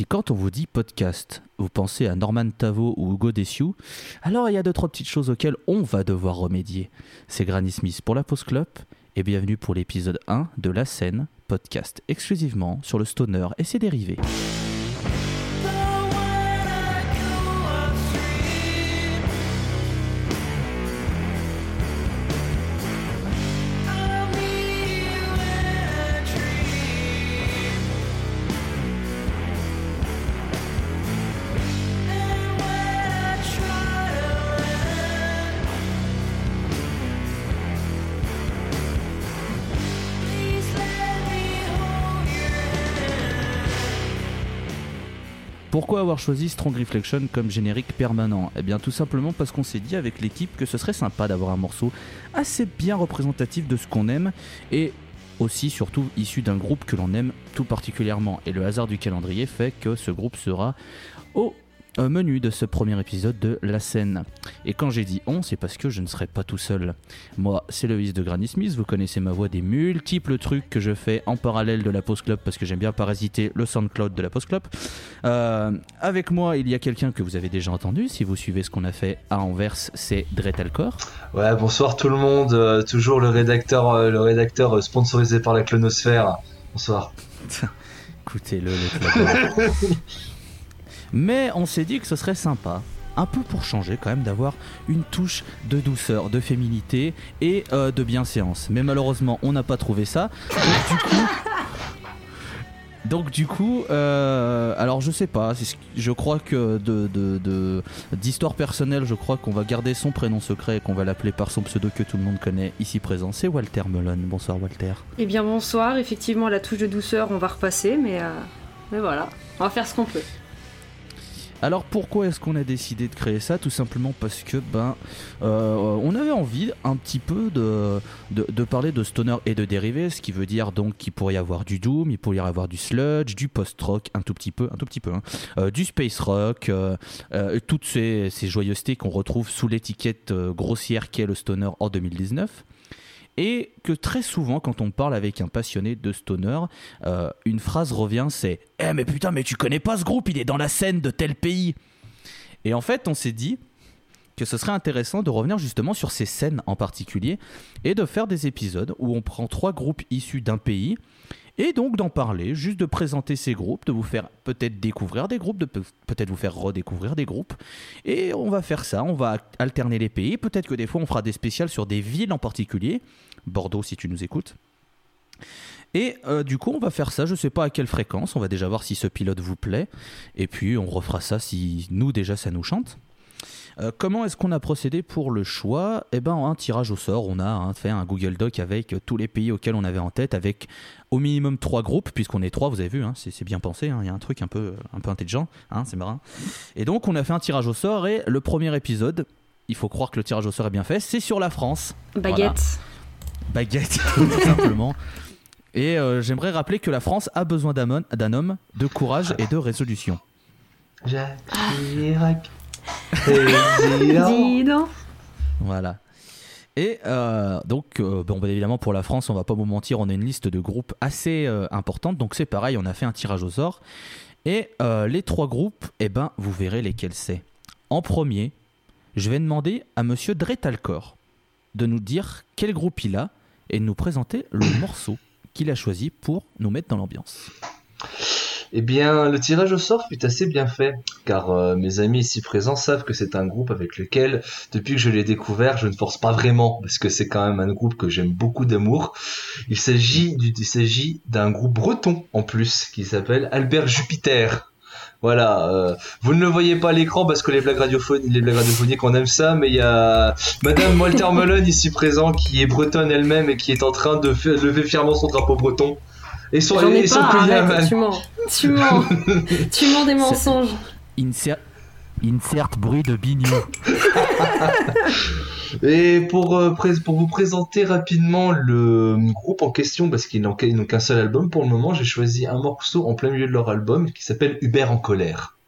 Si quand on vous dit podcast, vous pensez à Norman Tavo ou Hugo Dessiou, alors il y a deux trois petites choses auxquelles on va devoir remédier. C'est Granny Smith pour la Post Club et bienvenue pour l'épisode 1 de La scène, podcast exclusivement sur le stoner et ses dérivés. Choisi Strong Reflection comme générique permanent Eh bien tout simplement parce qu'on s'est dit avec l'équipe que ce serait sympa d'avoir un morceau assez bien représentatif de ce qu'on aime et aussi surtout issu d'un groupe que l'on aime tout particulièrement. Et le hasard du calendrier fait que ce groupe sera au euh, menu de ce premier épisode de La scène. Et quand j'ai dit on, c'est parce que je ne serai pas tout seul. Moi, c'est Loïs de Granny Smith, vous connaissez ma voix des multiples trucs que je fais en parallèle de la Post Club parce que j'aime bien parasiter le SoundCloud de la Post Club. Euh, avec moi, il y a quelqu'un que vous avez déjà entendu, si vous suivez ce qu'on a fait à Anvers, c'est Dretalcor. Ouais, bonsoir tout le monde, euh, toujours le rédacteur, euh, le rédacteur sponsorisé par la Clonosphère. Bonsoir. Écoutez-le, le club. Mais on s'est dit que ce serait sympa, un peu pour changer quand même, d'avoir une touche de douceur, de féminité et euh, de bienséance. Mais malheureusement, on n'a pas trouvé ça. Donc du coup, euh, alors je sais pas, je crois que de- d'histoire personnelle, je crois qu'on va garder son prénom secret et qu'on va l'appeler par son pseudo que tout le monde connaît ici présent. C'est Walter Melon. Bonsoir Walter. Eh bien bonsoir, effectivement la touche de douceur on va repasser, mais, euh, mais voilà, on va faire ce qu'on peut. Alors pourquoi est-ce qu'on a décidé de créer ça? Tout simplement parce que ben euh, on avait envie un petit peu de, de, parler de stoner et de dérivés, ce qui veut dire donc qu'il pourrait y avoir du doom, il pourrait y avoir du sludge, du post-rock, un tout petit peu, un tout petit peu, hein, euh, du space rock, euh, euh, toutes ces, ces joyeusetés qu'on retrouve sous l'étiquette euh, grossière qu'est le stoner en 2019. Et que très souvent, quand on parle avec un passionné de stoner, euh, une phrase revient, c'est Eh mais putain, mais tu connais pas ce groupe, il est dans la scène de tel pays. Et en fait, on s'est dit que ce serait intéressant de revenir justement sur ces scènes en particulier et de faire des épisodes où on prend trois groupes issus d'un pays et donc d'en parler, juste de présenter ces groupes, de vous faire peut-être découvrir des groupes, de pe- peut-être vous faire redécouvrir des groupes. Et on va faire ça, on va alterner les pays. Peut-être que des fois on fera des spéciales sur des villes en particulier. Bordeaux si tu nous écoutes. Et euh, du coup, on va faire ça, je sais pas à quelle fréquence, on va déjà voir si ce pilote vous plaît, et puis on refera ça si nous déjà ça nous chante. Euh, comment est-ce qu'on a procédé pour le choix? Eh ben, un tirage au sort, on a hein, fait un Google Doc avec tous les pays auxquels on avait en tête, avec au minimum trois groupes, puisqu'on est trois, vous avez vu, hein, c'est c'est bien pensé, hein, il y a un truc un peu, un peu intelligent, hein, c'est marrant. Et donc, on a fait un tirage au sort, et le premier épisode, il faut croire que le tirage au sort est bien fait, c'est sur la France Baguette. Baguette, tout simplement. Et euh, j'aimerais rappeler que la France a besoin d'un homme- de courage et de résolution. Jacques Chirac. président. Dis donc. Voilà. Et euh, donc, euh, bon, bah, évidemment, pour la France, on va pas vous mentir, on a une liste de groupes assez euh, importante. Donc, c'est pareil, on a fait un tirage au sort. Et euh, les trois groupes, eh ben, vous verrez lesquels c'est. En premier, je vais demander à monsieur Dretalcor de nous dire quel groupe il a et de nous présenter le morceau qu'il a choisi pour nous mettre dans l'ambiance. Eh bien, le tirage au sort fut assez bien fait, car euh, mes amis ici présents savent que c'est un groupe avec lequel, depuis que je l'ai découvert, je ne force pas vraiment, parce que c'est quand même un groupe que j'aime beaucoup d'amour. Il s'agit du- il s'agit d'un groupe breton en plus, qui s'appelle Albert Jupiter. Voilà, euh, vous ne le voyez pas à l'écran parce que les blagues radiophoniques, les blagues radiophoniques, on aime ça, mais il y a Madame Walter Melon ici présent qui est bretonne elle-même et qui est en train de lever fièrement son drapeau breton. Et son, J'en ai et son pas, arrête, tu mens. Tu mens. tu mens des mensonges. Insert, insert bruit de bignou. Et pour, euh, pour vous présenter rapidement le groupe en question, parce qu'ils n'ont qu'un seul album pour le moment, j'ai choisi un morceau en plein milieu de leur album qui s'appelle Hubert en colère.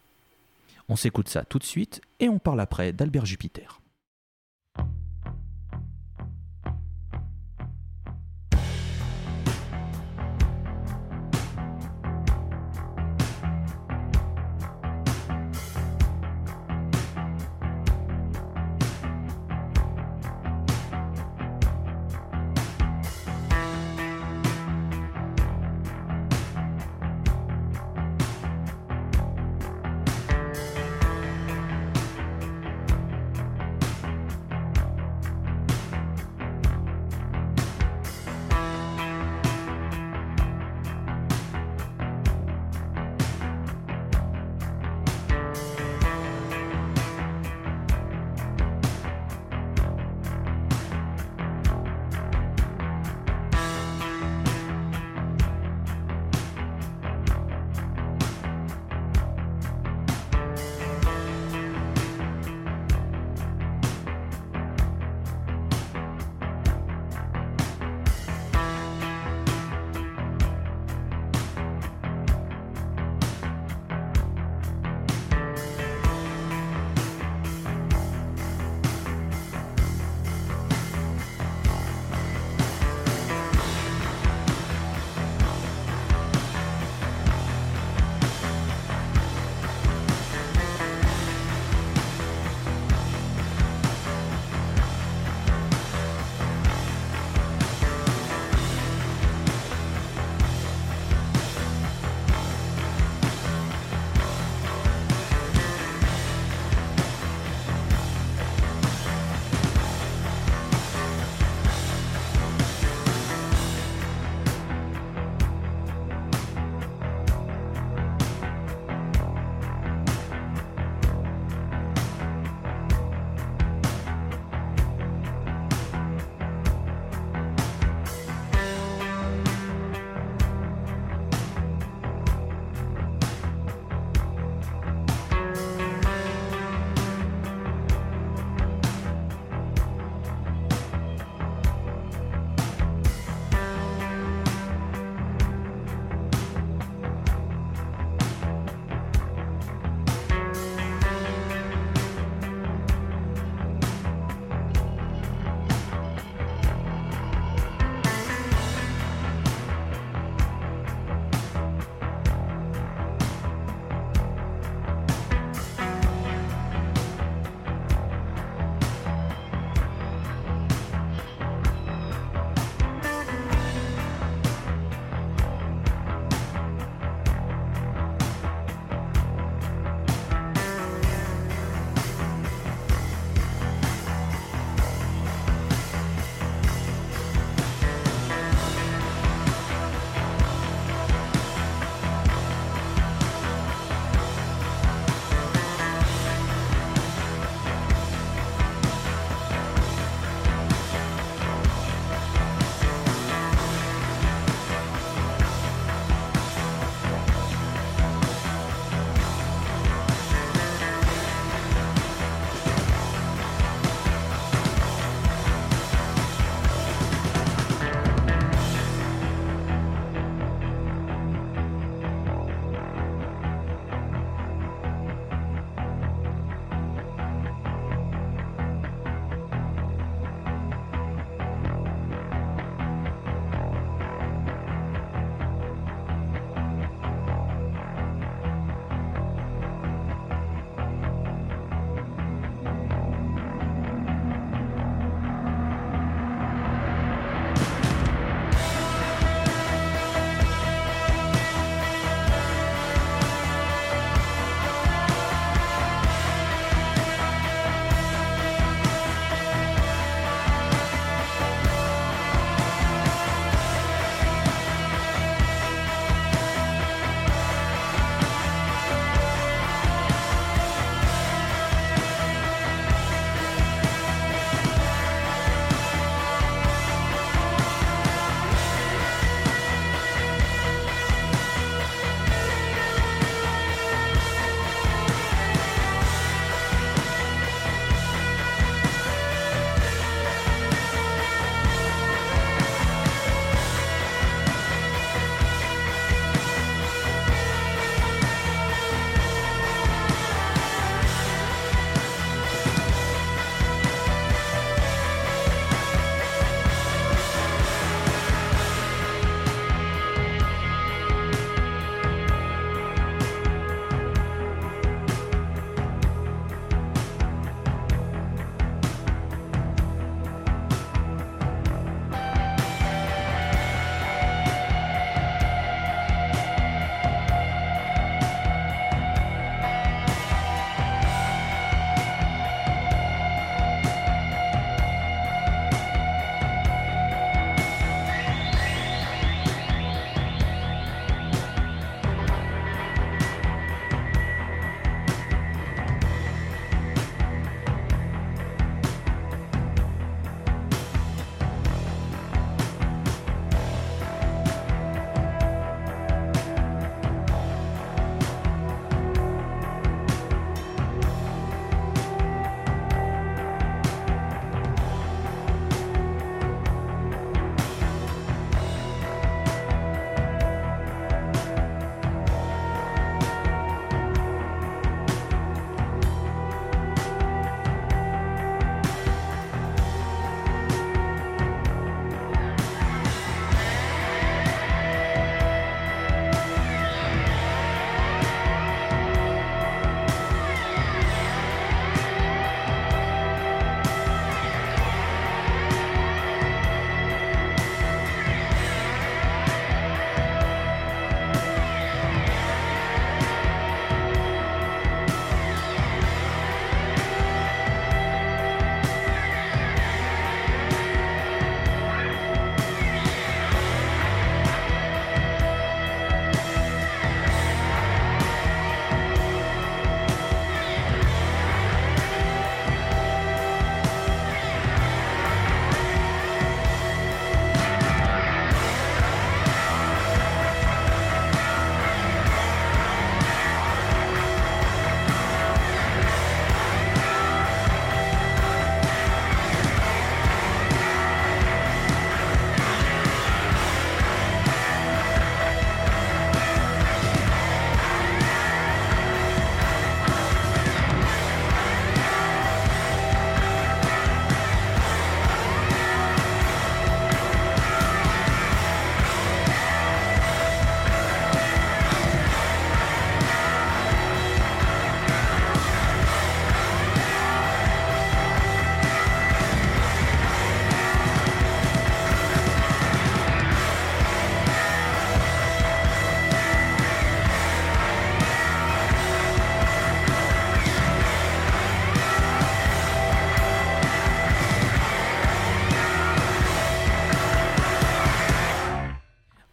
On s'écoute ça tout de suite et on parle après d'Albert Jupiter.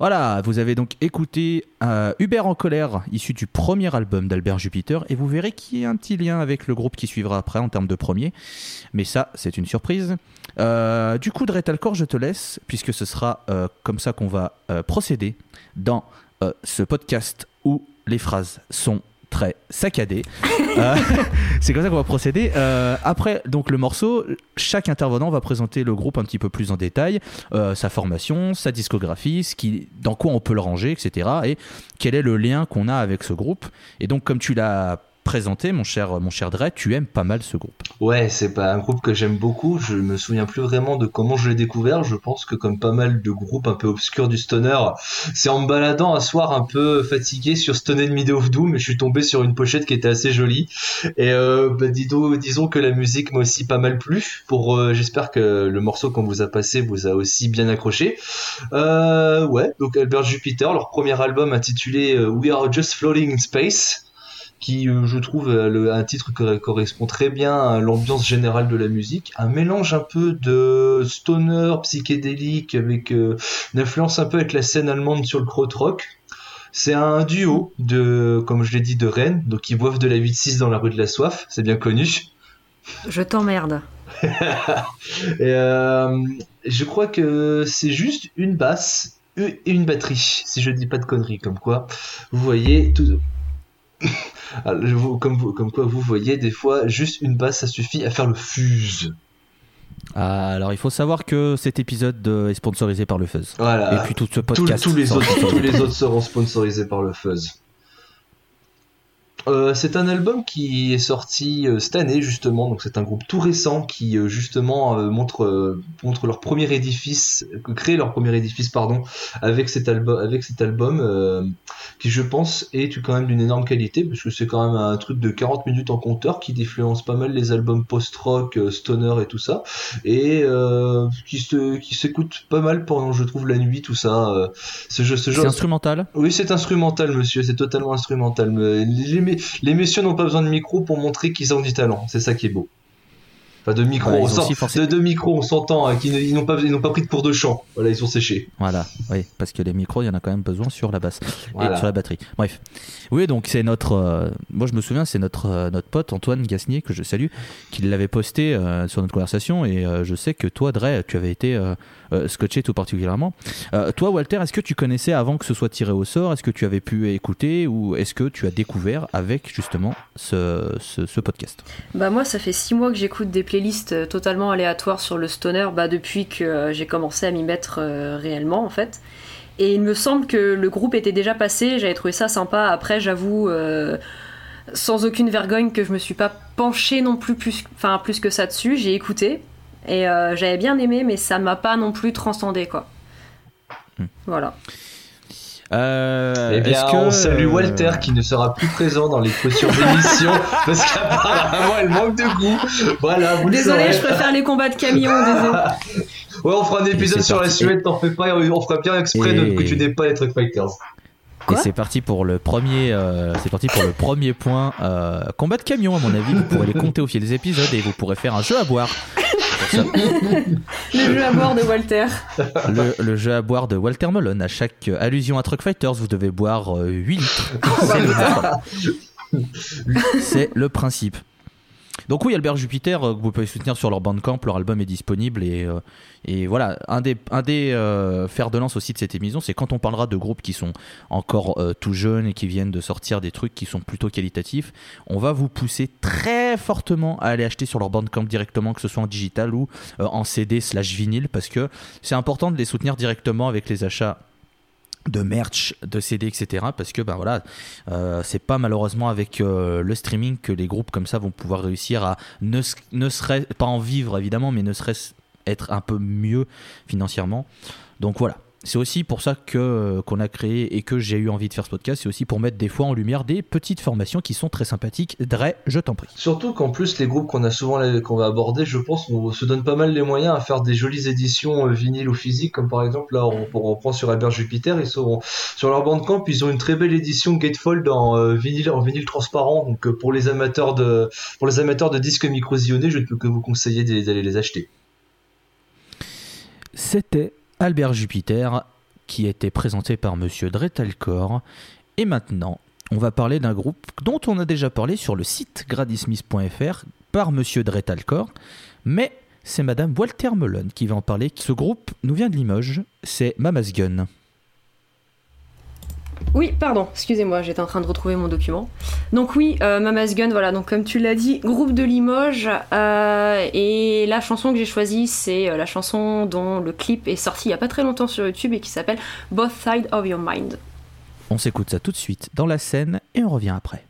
Voilà, vous avez donc écouté euh, Hubert en colère, issu du premier album d'Albert Jupiter, et vous verrez qu'il y a un petit lien avec le groupe qui suivra après en termes de premier. Mais ça, c'est une surprise. Euh, du coup, Dretalcore, je te laisse, puisque ce sera euh, comme ça qu'on va procéder dans ce podcast où les phrases sont très saccadées. Euh, c'est comme ça qu'on va procéder. Euh, après donc le morceau, chaque intervenant va présenter le groupe un petit peu plus en détail, euh, sa formation, sa discographie, ce qui, dans quoi on peut le ranger, etc. Et quel est le lien qu'on a avec ce groupe. Et donc comme tu l'as présenté, mon cher, mon cher Dre, tu aimes pas mal ce groupe. Ouais, c'est pas un groupe que j'aime beaucoup. Je me souviens plus vraiment de comment je l'ai découvert. Je pense que comme pas mal de groupes un peu obscurs du stoner, c'est en me baladant un soir un peu fatigué sur Stoned Mid of Doom et je suis tombé sur une pochette qui était assez jolie. Et euh, bah, disons, que la musique m'a aussi pas mal plu. Pour, euh, j'espère que le morceau qu'on vous a passé vous a aussi bien accroché. Euh, ouais, donc Albert Jupiter, leur premier album intitulé We Are Just Floating in Space qui euh, je trouve euh, le- un titre qui correspond très bien à l'ambiance générale de la musique, un mélange un peu de stoner psychédélique avec euh, une influence un peu avec la scène allemande sur le krautrock. C'est un duo de, comme je l'ai dit, de Rennes, donc ils boivent de la 8-6 dans la rue de la soif, c'est bien connu. Je t'emmerde. Euh, je crois que c'est juste une basse et une batterie, si je dis pas de conneries, comme quoi, vous voyez, tout... Alors, vous- comme, vous- comme quoi vous voyez, des fois, juste une basse, ça suffit à faire le fuse. Ah, alors il faut savoir que cet épisode euh, est sponsorisé par le Fuzz. Voilà. Et puis tout ce podcast. tous, les sera autres, sponsorisé tous les autres seront sponsorisés par le Fuzz. Euh, c'est un album qui est sorti euh, cette année justement, donc c'est un groupe tout récent qui euh, justement montre montre leur premier édifice, crée leur premier édifice pardon avec cet album avec cet album qui je pense est quand même d'une énorme qualité parce que c'est quand même un truc de 40 minutes en compteur qui influence pas mal les albums post-rock, stoner et tout ça. Et qui se qui s'écoute pas mal pendant je trouve la nuit tout ça ce ce C'est instrumental? Oui, c'est instrumental, monsieur, c'est totalement instrumental. Mais les, les, messieurs n'ont pas besoin de micro pour montrer qu'ils ont du talent, c'est ça qui est beau. Enfin, de micro, on aussi de, de micro, on s'entend, hein, qu'ils n'ont pas, ils n'ont pas pris de cours de chant. Voilà, ils sont séchés. Voilà, oui, parce que les micros, il y en a quand même besoin sur la basse Voilà. et sur la batterie. Bref. Oui, donc c'est notre. euh, moi, je me souviens, c'est notre, euh, notre pote Antoine Gasnier, que je salue, qui l'avait posté euh, sur notre conversation. Et je sais que toi, Dre, tu avais été scotché tout particulièrement. Euh, toi, Walter, est-ce que tu connaissais avant que ce soit tiré au sort? Est-ce que tu avais pu écouter Ou est-ce que tu as découvert avec justement ce, ce, podcast? Bah moi, ça fait six mois que j'écoute des playlists euh, totalement aléatoires sur le stoner, bah depuis que euh, j'ai commencé à m'y mettre euh, réellement en fait. Et il me semble que le groupe était déjà passé, j'avais trouvé ça sympa. Après, j'avoue, euh, sans aucune vergogne, que je me suis pas penchée non plus plus, enfin plus que ça dessus. J'ai écouté et euh, j'avais bien aimé, mais ça m'a pas non plus transcendé quoi. Hmm. Voilà. Euh, eh bien, est-ce que- on salue Walter qui ne sera plus présent dans les futures émissions parce qu'apparemment elle manque de goût. Voilà, vous le Désolé, je préfère les combats de camions. Désolé. Ouais, on fera un épisode sur la. Suède, t'en fais pas, on fera bien exprès de- Et- que tu n'aies pas les Truck Fighters. Et c'est parti pour le premier, euh, c'est parti pour le premier point. euh, combat de camion, à mon avis, vous pourrez les compter au fil des épisodes et vous pourrez faire un jeu à boire. Le jeu à bord de Walter. le, le jeu à boire de Walter Melon. À chaque euh, allusion à Truck Fighters, vous devez boire euh, 8 litres. C'est le, c'est le principe. Donc oui, Albert Jupiter, euh, vous pouvez soutenir sur leur bandcamp, leur album est disponible et, euh, et voilà, un des, un des euh, fers de lance aussi de cette émission, c'est quand on parlera de groupes qui sont encore euh, tout jeunes et qui viennent de sortir des trucs qui sont plutôt qualitatifs, on va vous pousser très fortement à aller acheter sur leur bandcamp directement, que ce soit en digital ou en CD slash vinyle, parce que c'est important de les soutenir directement avec les achats de merch, de CD, etc. Parce que ben voilà, euh, c'est pas malheureusement avec euh, le streaming que les groupes comme ça vont pouvoir réussir à ne, ne serait pas en vivre évidemment, mais ne serait-ce être un peu mieux financièrement. Donc voilà. C'est aussi pour ça que euh, qu'on a créé et que j'ai eu envie de faire ce podcast. C'est aussi pour mettre des fois en lumière des petites formations qui sont très sympathiques. Dre, je t'en prie. Surtout qu'en plus, les groupes qu'on a souvent qu'on va aborder, je pense, on se donne pas mal les moyens à faire des jolies éditions euh, vinyle ou physiques, comme par exemple, là, on, on reprend sur Albert Jupiter, ils sont sur leur bandcamp, ils ont une très belle édition Gatefold en euh, vinyle, en vinyle transparent, donc euh, pour les amateurs de, pour les amateurs de disques microsillonnés, je ne peux que vous conseiller d'aller les acheter. C'était Albert Jupiter qui était présenté par Monsieur Dretalcor. Et maintenant, on va parler d'un groupe dont on a déjà parlé sur le site gradysmith.fr par Monsieur Dretalcor, mais c'est Madame Walter Mullen qui va en parler. Ce groupe nous vient de Limoges, c'est Mama's Gun. Oui, pardon, excusez-moi, j'étais en train de retrouver mon document. Donc oui, euh, Mama's Gun, voilà, donc comme tu l'as dit, groupe de Limoges, euh, et la chanson que j'ai choisie, c'est euh, la chanson dont le clip est sorti il y a pas très longtemps sur YouTube et qui s'appelle Both Sides of Your Mind. On s'écoute ça tout de suite dans la scène et on revient après.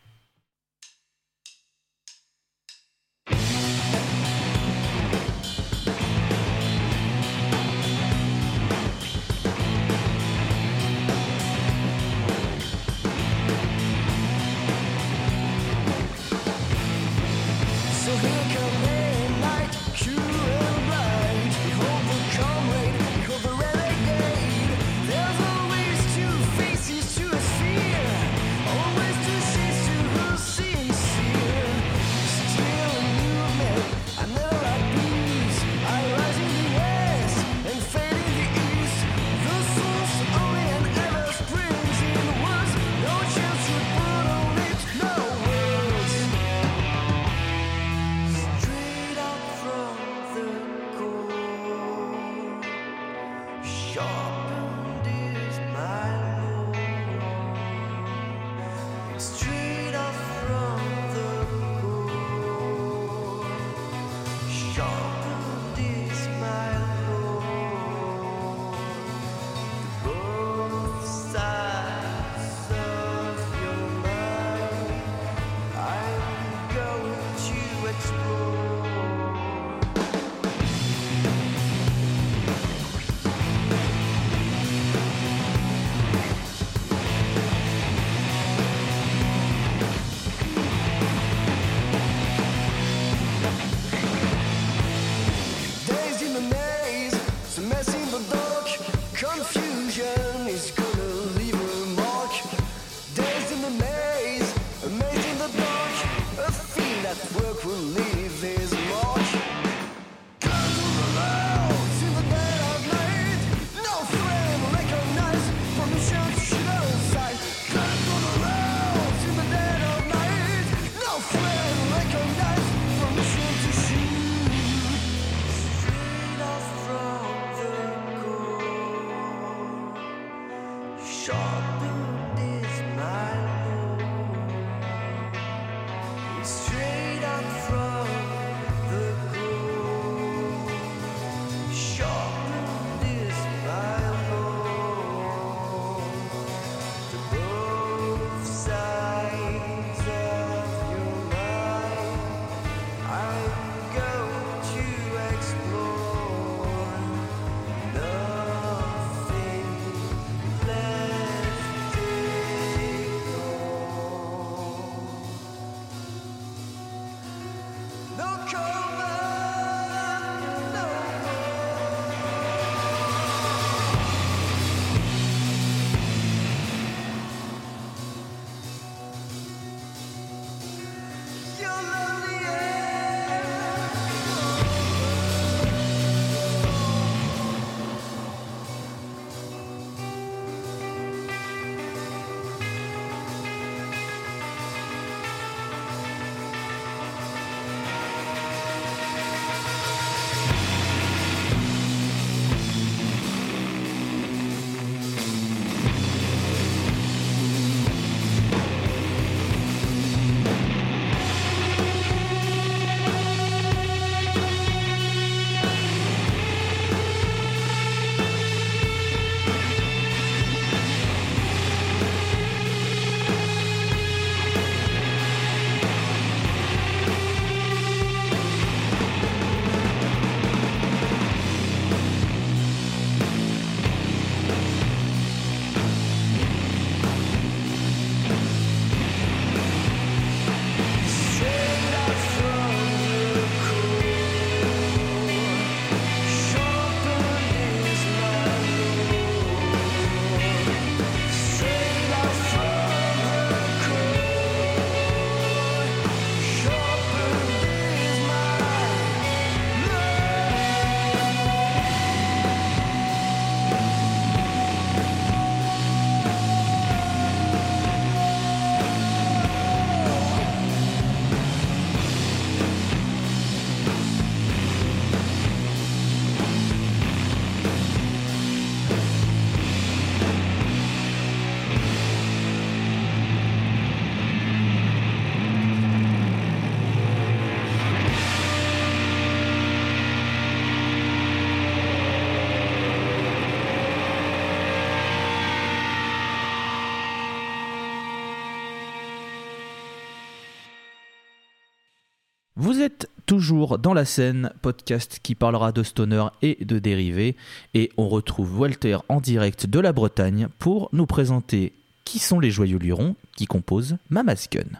Toujours dans la scène podcast qui parlera de stoner et de dérivés et on retrouve Walter en direct de la Bretagne pour nous présenter qui sont les joyeux lurons qui composent Mama's Gun.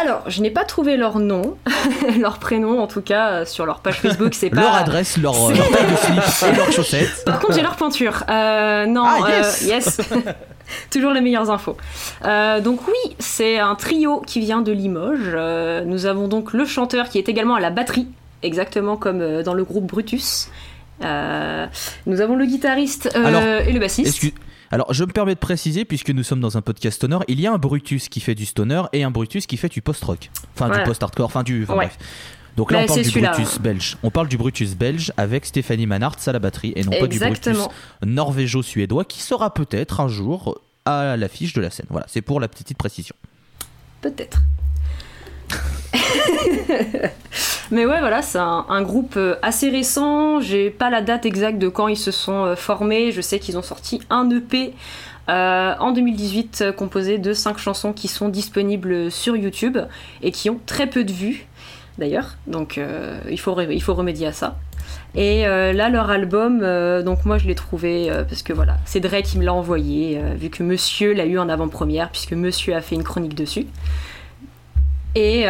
Alors, je n'ai pas trouvé leur nom, leur prénom en tout cas euh, sur leur page Facebook, c'est pas Leur adresse, leur, euh, leur taille de slip et leurs chaussettes. Par contre, j'ai leur pointure. Euh, non, Ah, euh, yes. Toujours les meilleures infos. Euh, donc oui, c'est un trio qui vient de Limoges. Nous avons donc le chanteur qui est également à la batterie, exactement comme dans le groupe Brutus. Nous avons le guitariste Alors, et le bassiste. Excuse- Alors, je me permets de préciser, puisque nous sommes dans un podcast stoner, il y a un Brutus qui fait du stoner et un Brutus qui fait du post-rock. Enfin, Voilà. du post-hardcore, enfin du. enfin, Ouais. bref. Donc là, Bah, on parle du. Brutus belge. On parle du Brutus belge avec Stéphanie Manhart à la batterie et non pas du Brutus norvégo-suédois qui sera peut-être un jour à l'affiche de la scène. Voilà, c'est pour la petite précision. Peut-être. Mais ouais, voilà, c'est un, groupe euh, assez récent. J'ai pas la date exacte de quand ils se sont euh, formés. Je sais qu'ils ont sorti un EP euh, en 2018 euh, composé de 5 chansons qui sont disponibles sur YouTube et qui ont très peu de vues d'ailleurs. Donc il, faut il faut remédier à ça. Et là, leur album, donc moi je l'ai trouvé parce que voilà, c'est Drake qui me l'a envoyé, vu que Monsieur l'a eu en avant-première, puisque Monsieur a fait une chronique dessus. Et,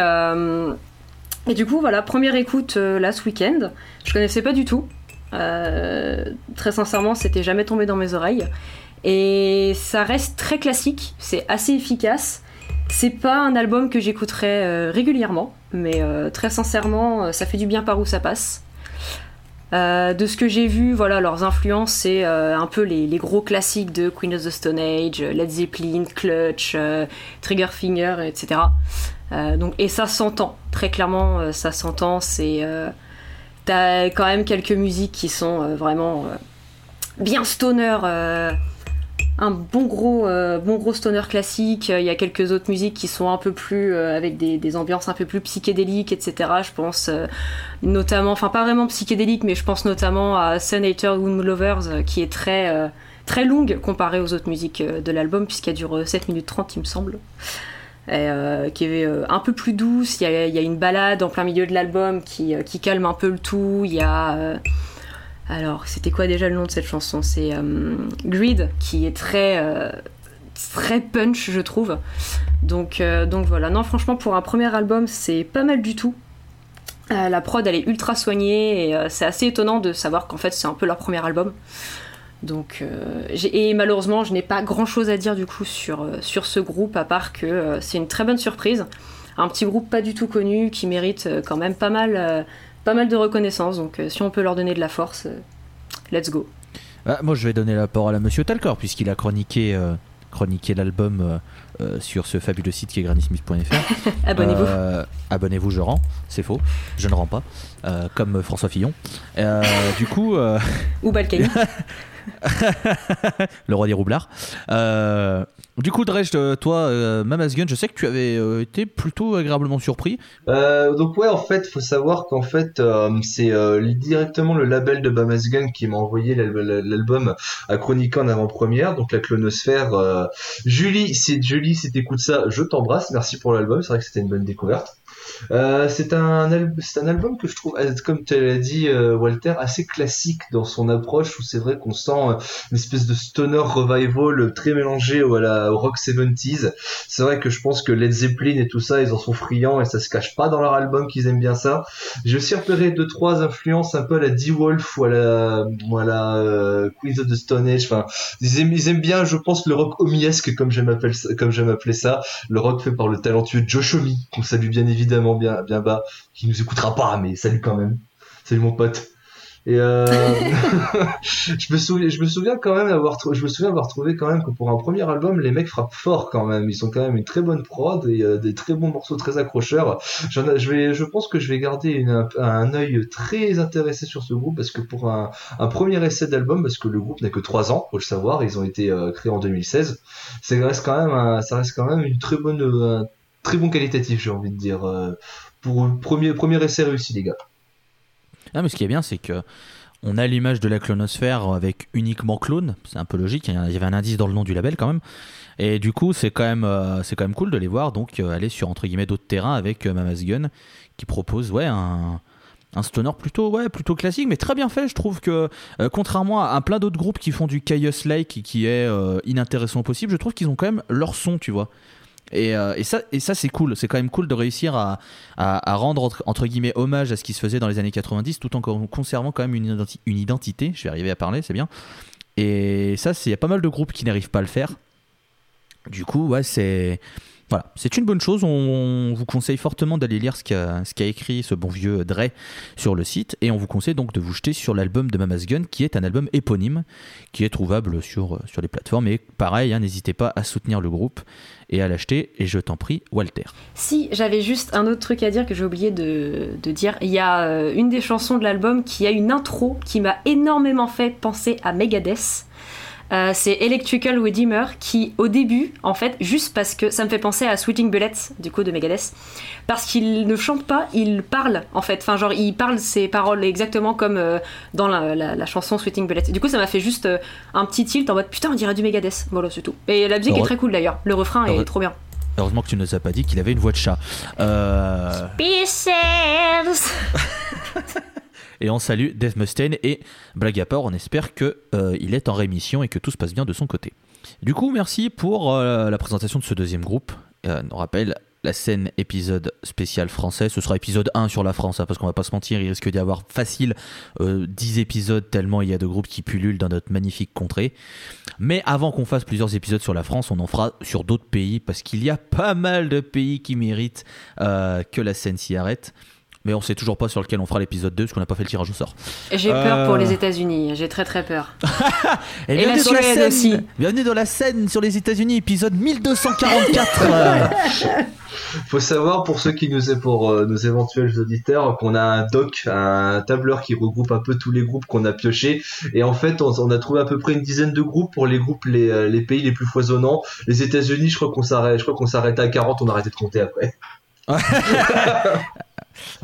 et du coup, voilà, première écoute euh, là ce week-end. Je connaissais pas du tout. Euh, très sincèrement, c'était jamais tombé dans mes oreilles. Et ça reste très classique, c'est assez efficace. C'est pas un album que j'écouterais euh, régulièrement, mais euh, très sincèrement, ça fait du bien par où ça passe. De ce que j'ai vu, voilà, leurs influences, c'est un peu les, les gros classiques de Queen of the Stone Age, Led Zeppelin, Clutch, Triggerfinger, etc. Euh, donc, et ça s'entend, très clairement, euh, ça s'entend. C'est, euh, t'as quand même quelques musiques qui sont vraiment bien stoner, un bon gros, bon gros stoner classique. Il y a quelques autres musiques qui sont un peu plus avec des, des ambiances un peu plus psychédéliques, etc. Je pense notamment, enfin pas vraiment psychédélique, mais je pense notamment à Lovers, euh, qui est très très longue comparée aux autres musiques de l'album, puisqu'elle dure euh, 7 minutes 30, il me semble. Euh, qui est euh, un peu plus douce. Il y, a, une balade en plein milieu de l'album qui, euh, calme un peu le tout. Il y a. alors, c'était quoi déjà le nom de cette chanson? C'est Greed, qui est très. très punch, je trouve. Donc, donc voilà. Non, franchement, pour un premier album, c'est pas mal du tout. La prod, elle est ultra soignée et c'est assez étonnant de savoir qu'en fait, c'est un peu leur premier album. Donc, euh, et malheureusement, je n'ai pas grand chose à dire du coup sur, euh, sur ce groupe, à part que euh, c'est une très bonne surprise. Un petit groupe pas du tout connu qui mérite euh, quand même pas mal, pas mal de reconnaissance. Donc, si on peut leur donner de la force, let's go. Ah, moi, je vais donner la parole à Monsieur Talcor, puisqu'il a chroniqué, chroniqué l'album sur ce fabuleux site qui est granitesmith.fr. Abonnez-vous. Abonnez-vous, je rends. C'est faux. Je ne rends pas. Comme François Fillon. Du coup, Ou Balkany. le roi des roublards. Euh, du coup, Drej, euh, toi, euh, Mama's Gun, je sais que tu avais euh, été plutôt agréablement surpris. Donc ouais, en fait, faut savoir qu'en fait, c'est directement le label de Bamas Gun qui m'a envoyé l'al- l'album à chroniquer en avant-première, donc la Clonosphère. Julie, si Julie, si t'écoutes ça, je t'embrasse. Merci pour l'album. C'est vrai que c'était une bonne découverte. Euh, c'est un, un album que je trouve, euh, comme tu l'as dit, euh, Walter, assez classique dans son approche, où c'est vrai qu'on sent euh, une espèce de stoner revival très mélangé au, la, au rock 70s. C'est vrai que je pense que Led Zeppelin et tout ça, ils en sont friands et ça se cache pas dans leur album qu'ils aiment bien ça. J'ai aussi repéré deux trois influences un peu à la D-Wolf ou à la, ou Queens of the Stone Age. Enfin, ils aiment, ils aiment bien, je pense, le rock homiesque comme j'aime appeler ça, le rock fait par le talentueux Josh Homme, qu'on salue bien évidemment bien bien bas, qui nous écoutera pas, mais salut quand même. Salut mon pote. Et euh, je me souviens, je me souviens quand même avoir, je me souviens avoir trouvé quand même que pour un premier album, les mecs frappent fort quand même. Ils ont quand même une très bonne prod et euh, des très bons morceaux très accrocheurs. J'en je vais, je pense que je vais garder une, un, œil très intéressé sur ce groupe parce que pour un, un premier essai d'album, parce que le groupe n'a que 3 ans, faut le savoir, ils ont été euh, créés en 2016. Ça reste quand même, un- ça reste quand même une très bonne, un très bon qualitatif, j'ai envie de dire. euh, pour un premier, premier essai réussi, les gars. Ah, mais ce qui est bien, c'est que on a l'image de la clonosphère avec uniquement clone, c'est un peu logique, il y avait un indice dans le nom du label quand même. Et du coup, c'est quand même euh, cool de les voir donc euh, aller sur entre guillemets d'autres terrains avec Mama's Gun qui propose ouais un un stoner plutôt plutôt classique mais très bien fait je trouve que contrairement à, plein d'autres groupes qui font du chaos like qui, qui est inintéressant possible je trouve qu'ils ont quand même leur son tu vois et, et, ça, c'est cool, c'est quand même cool de réussir à, à, rendre entre, guillemets hommage à ce qui se faisait dans les années 90 tout en conservant quand même une, une identité. Je vais arriver à parler, c'est bien. Et ça, il y a pas mal de groupes qui n'arrivent pas à le faire. Du coup, ouais, c'est voilà, c'est une bonne chose. On, vous conseille fortement d'aller lire ce qu'a écrit ce bon vieux Dre sur le site. Et on vous conseille donc de vous jeter sur l'album de Mama's Gun, qui est un album éponyme, qui est trouvable sur, les plateformes. Et pareil, hein, n'hésitez pas à soutenir le groupe et à l'acheter. Et je t'en prie, Walter. Si, j'avais juste un autre truc à dire que j'ai oublié de, de, dire. Il y a euh, une des chansons de l'album qui a une intro qui m'a énormément fait penser à Megadeth. Euh, c'est Electrical Redeemer qui, au début, en fait, juste parce que ça me fait penser à Sweeting Bullets, du coup, de Megadeth, parce qu'il ne chante pas, il parle, en fait. Enfin, genre, il parle ses paroles exactement comme euh, dans la, chanson Sweeting Bullets. Du coup, ça m'a fait juste euh, un petit tilt en mode putain, on dirait du Megadeth. Voilà, c'est tout. Et la musique est très cool d'ailleurs. Le refrain est trop bien. Heureusement que tu ne nous as pas dit qu'il avait une voix de chat. Euh... Et on salue Dave Mustaine et blague à part, on espère qu'il euh, est en rémission et que tout se passe bien de son côté. Du coup, merci pour euh, la présentation de ce deuxième groupe. Euh, on rappelle la scène épisode spécial français. Ce sera épisode 1 sur la France, hein, parce qu'on va pas se mentir, il risque d'y avoir facile 10 épisodes tellement il y a de groupes qui pullulent dans notre magnifique contrée. Mais avant qu'on fasse plusieurs épisodes sur la France, on en fera sur d'autres pays, parce qu'il y a pas mal de pays qui méritent que la scène s'y arrête mais on sait toujours pas sur lequel on fera l'épisode 2 parce qu'on n'a pas fait le tirage au sort. J'ai peur pour euh. les États-Unis, j'ai très très peur. et, la Suède aussi. Bienvenue dans la scène sur les États-Unis, épisode 1244. Faut savoir pour ceux qui nous pour euh, nos éventuels auditeurs qu'on a un doc, un tableur qui regroupe un peu tous les groupes qu'on a piochés et en fait on, a trouvé à peu près une dizaine de groupes pour les groupes les, euh, les pays les plus foisonnants. Les États-Unis, je crois qu'on s'arrête, je crois qu'on s'arrête à 40, on a arrêté de compter après.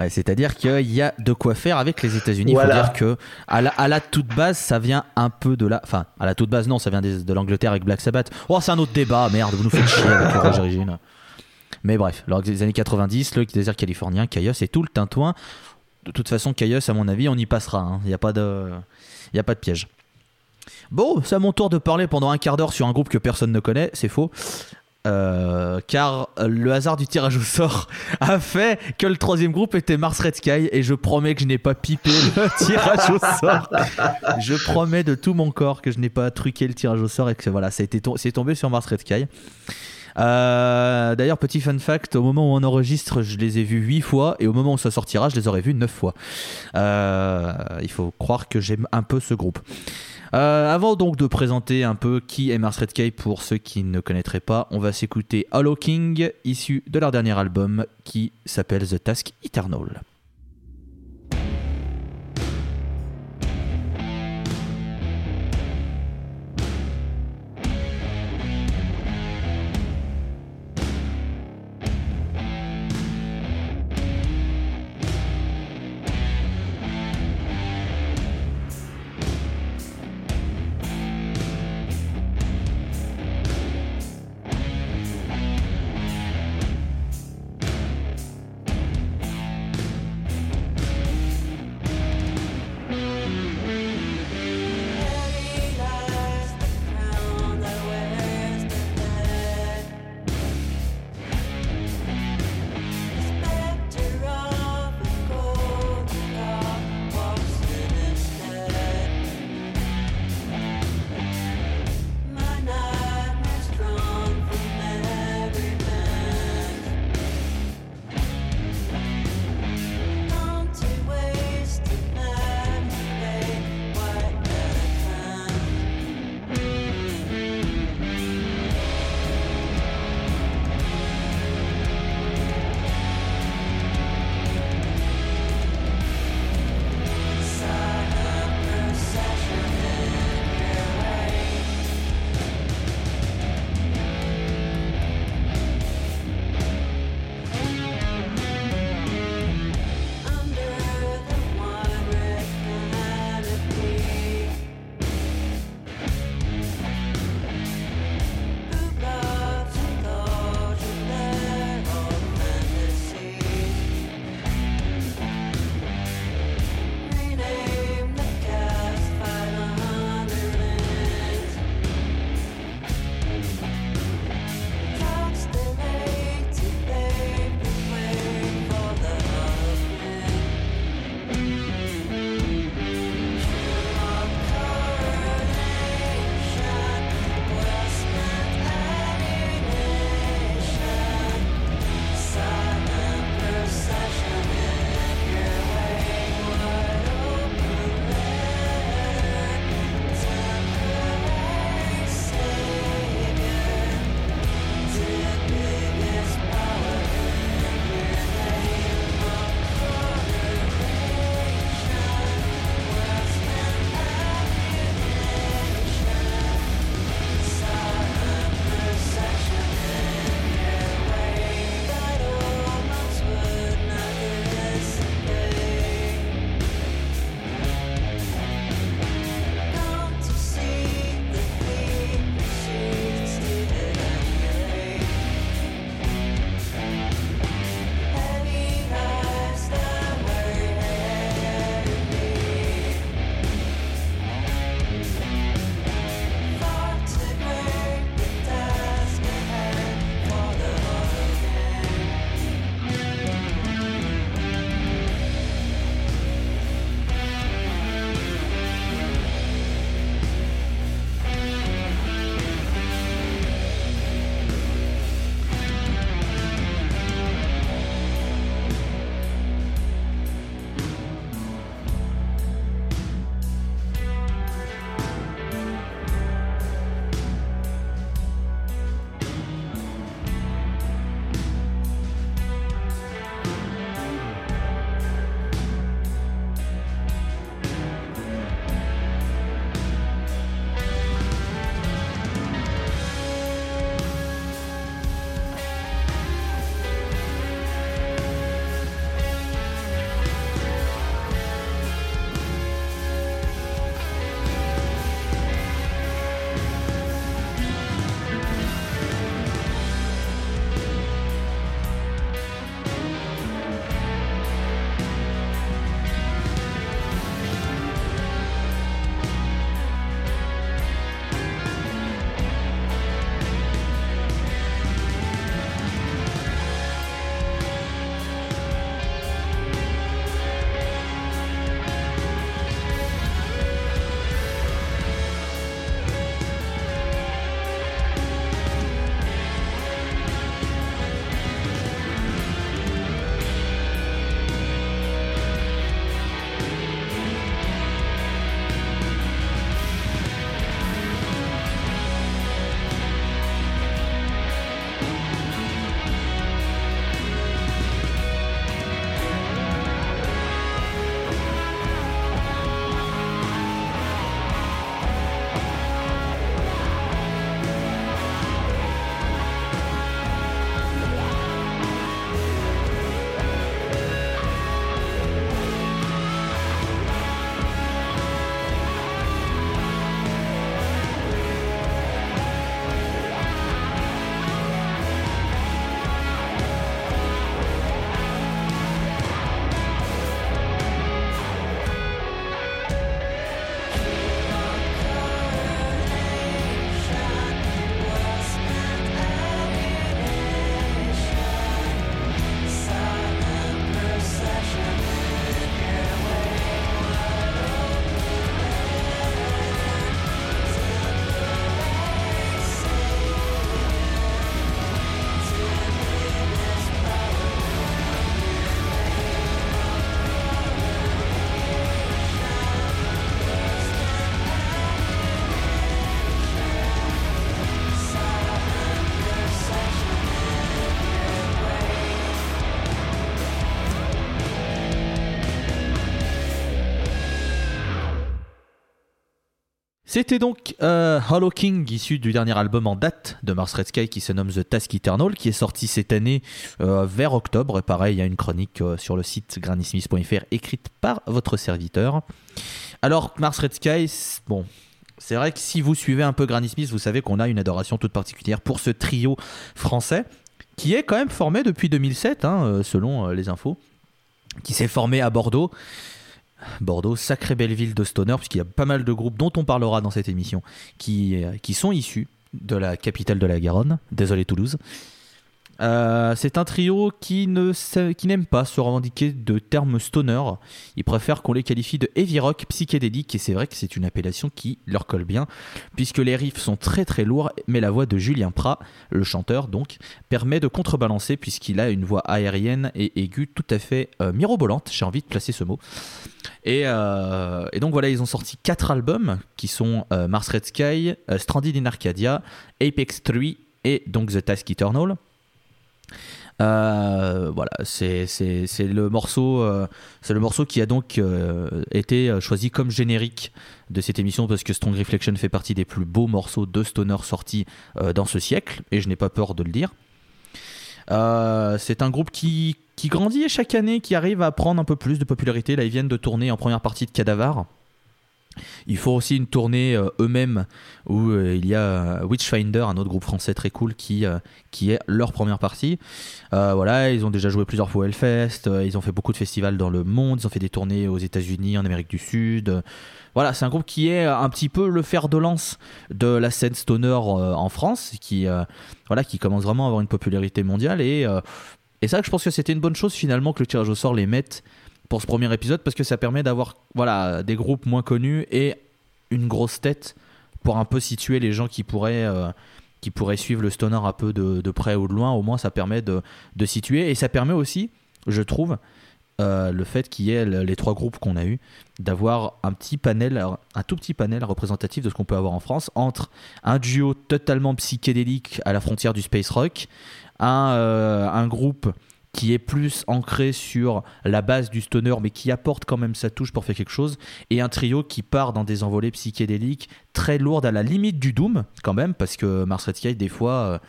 C'est-à-dire qu'il y a de quoi faire avec les États-Unis. Il faut dire que à la, toute base, ça vient un peu de la. Enfin, à la toute base, non, ça vient de l'Angleterre avec Black Sabbath. Oh, c'est un autre débat, merde, vous nous faites chier avec origine. Mais bref, lors des années 90, le désert californien, Caius et tout le tintouin. De toute façon, Caius, à mon avis, on y passera. Hein. Il n'y a, pas de... A pas de piège. Bon, c'est à mon tour de parler pendant un quart d'heure sur un groupe que personne ne connaît, c'est faux. Euh, car le hasard du tirage au sort a fait que le troisième groupe était Mars Red Sky et je promets que je n'ai pas pipé le tirage au sort. Je promets de tout mon corps que je n'ai pas truqué le tirage au sort et que voilà, ça a été c'est tombé sur Mars Red Sky. Euh, d'ailleurs, petit fun fact, au moment où on enregistre, je les ai vus 8 fois et au moment où ça sortira, je les aurais vus 9 fois. Euh, il faut croire que j'aime un peu ce groupe. Euh, avant donc de présenter un peu qui est Mars Red pour ceux qui ne connaîtraient pas, on va s'écouter Hollow King, issu de leur dernier album qui s'appelle The Task Eternal. C'était donc euh, Hollow King, issu du dernier album en date de Mars Red Sky qui se nomme The Task Eternal, qui est sorti cette année euh, vers octobre. Et pareil, il y a une chronique euh, sur le site granny-smith.fr écrite par votre serviteur. Alors, Mars Red Sky, bon, c'est vrai que si vous suivez un peu Granny Smith, vous savez qu'on a une adoration toute particulière pour ce trio français qui est quand même formé depuis 2007, hein, selon les infos, qui s'est formé à Bordeaux. Bordeaux, sacrée belle ville de stoner, puisqu'il y a pas mal de groupes dont on parlera dans cette émission qui, euh, qui sont issus de la capitale de la Garonne, désolé Toulouse. Euh, c'est un trio qui ne qui n'aime pas se revendiquer de termes stoner. Ils préfèrent qu'on les qualifie de heavy rock psychédélique et c'est vrai que c'est une appellation qui leur colle bien puisque les riffs sont très très lourds mais la voix de Julien Prat, le chanteur donc, permet de contrebalancer puisqu'il a une voix aérienne et aiguë tout à fait euh, mirobolante. J'ai envie de placer ce mot. Et, euh, et, donc voilà, ils ont sorti quatre albums qui sont Mars Red Sky, Stranded in Arcadia, Apex 3 et donc The Task Eternal. Euh, voilà, c'est le morceau, euh, c'est le morceau qui a donc euh, été choisi comme générique de cette émission parce que Strong Reflection fait partie des plus beaux morceaux de stoner sortis dans ce siècle et je n'ai pas peur de le dire. c'est un groupe qui, qui grandit chaque année, qui arrive à prendre un peu plus de popularité. Là, ils viennent de tourner en première partie de Cadavar. Ils font aussi une tournée euh, eux-mêmes où euh, il y a euh, Witchfinder, un autre groupe français très cool qui, qui est leur première partie. voilà, ils ont déjà joué plusieurs fois au Hellfest, ils ont fait beaucoup de festivals dans le monde, ils ont fait des tournées aux États-Unis, en Amérique du Sud. Voilà, c'est un groupe qui est un petit peu le fer de lance de la scène stoner en France, qui, voilà, qui commence vraiment à avoir une popularité mondiale. Et, et ça, je pense que c'était une bonne chose finalement que le tirage au sort les mette pour ce premier épisode parce que ça permet d'avoir voilà, des groupes moins connus et une grosse tête pour un peu situer les gens qui pourraient, euh, qui pourraient suivre le stoner un peu de, près ou de loin. Au moins, ça permet de, situer et ça permet aussi, je trouve, euh, le fait qu'il y ait les trois groupes qu'on a eu, d'avoir un petit panel, un tout petit panel représentatif de ce qu'on peut avoir en France entre un duo totalement psychédélique à la frontière du space rock, un, euh, un groupe qui est plus ancré sur la base du stoner, mais qui apporte quand même sa touche pour faire quelque chose, et un trio qui part dans des envolées psychédéliques très lourdes à la limite du doom, quand même, parce que Mars Red Sky, des fois, euh,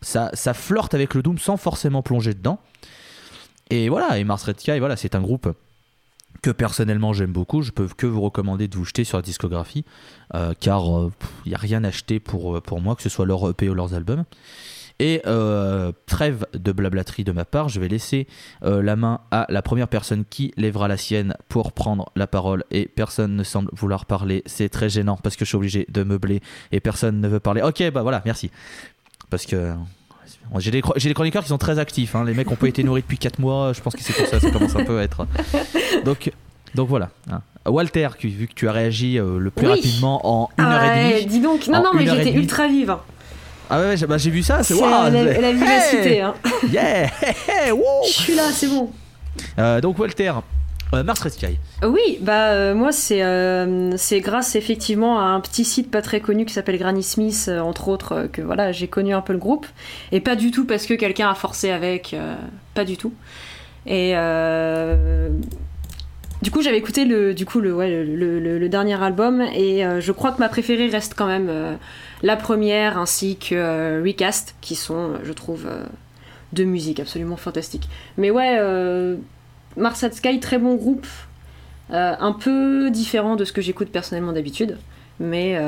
ça, ça flirte avec le doom sans forcément plonger dedans. Et voilà, et Mars Red Sky, voilà, c'est un groupe que personnellement j'aime beaucoup. Je peux que vous recommander de vous jeter sur la discographie, euh, car il euh, n'y a rien acheté pour, pour moi, que ce soit leur EP ou leurs albums. Et euh, trêve de blablaterie de ma part, je vais laisser euh, la main à la première personne qui lèvera la sienne pour prendre la parole. Et personne ne semble vouloir parler. C'est très gênant parce que je suis obligé de meubler et personne ne veut parler. Ok, bah voilà, merci. Parce que j'ai des, des, chroniqueurs qui sont très actifs. Hein. Les mecs ont pas été nourris depuis 4 mois. Je pense que c'est pour ça. Ça commence un peu à être. Donc, donc voilà. Hein. Walter, vu que tu as réagi euh, le plus rapidement en une heure et demie. Dis donc, non, non, mais j'étais ultra vive. Ah ouais, bah, j'ai vu ça, c'est waouh! La, la vivacité, hein. Yeah! Je suis là, c'est bon. Euh, donc, Walter, euh, Mars Red Sky. Oui, bah euh, moi c'est c'est grâce effectivement à un petit site pas très connu qui s'appelle Granny Smith entre autres que voilà j'ai connu un peu le groupe et pas du tout parce que quelqu'un a forcé avec, pas du tout. Et du coup j'avais écouté le du coup le, ouais, le, le, le dernier album et je crois que ma préférée reste quand même la première ainsi que euh, Recast, qui sont, je trouve, euh, de musique absolument fantastique. Mais ouais, euh, Mars Sky, très bon groupe, un peu différent de ce que j'écoute personnellement d'habitude, mais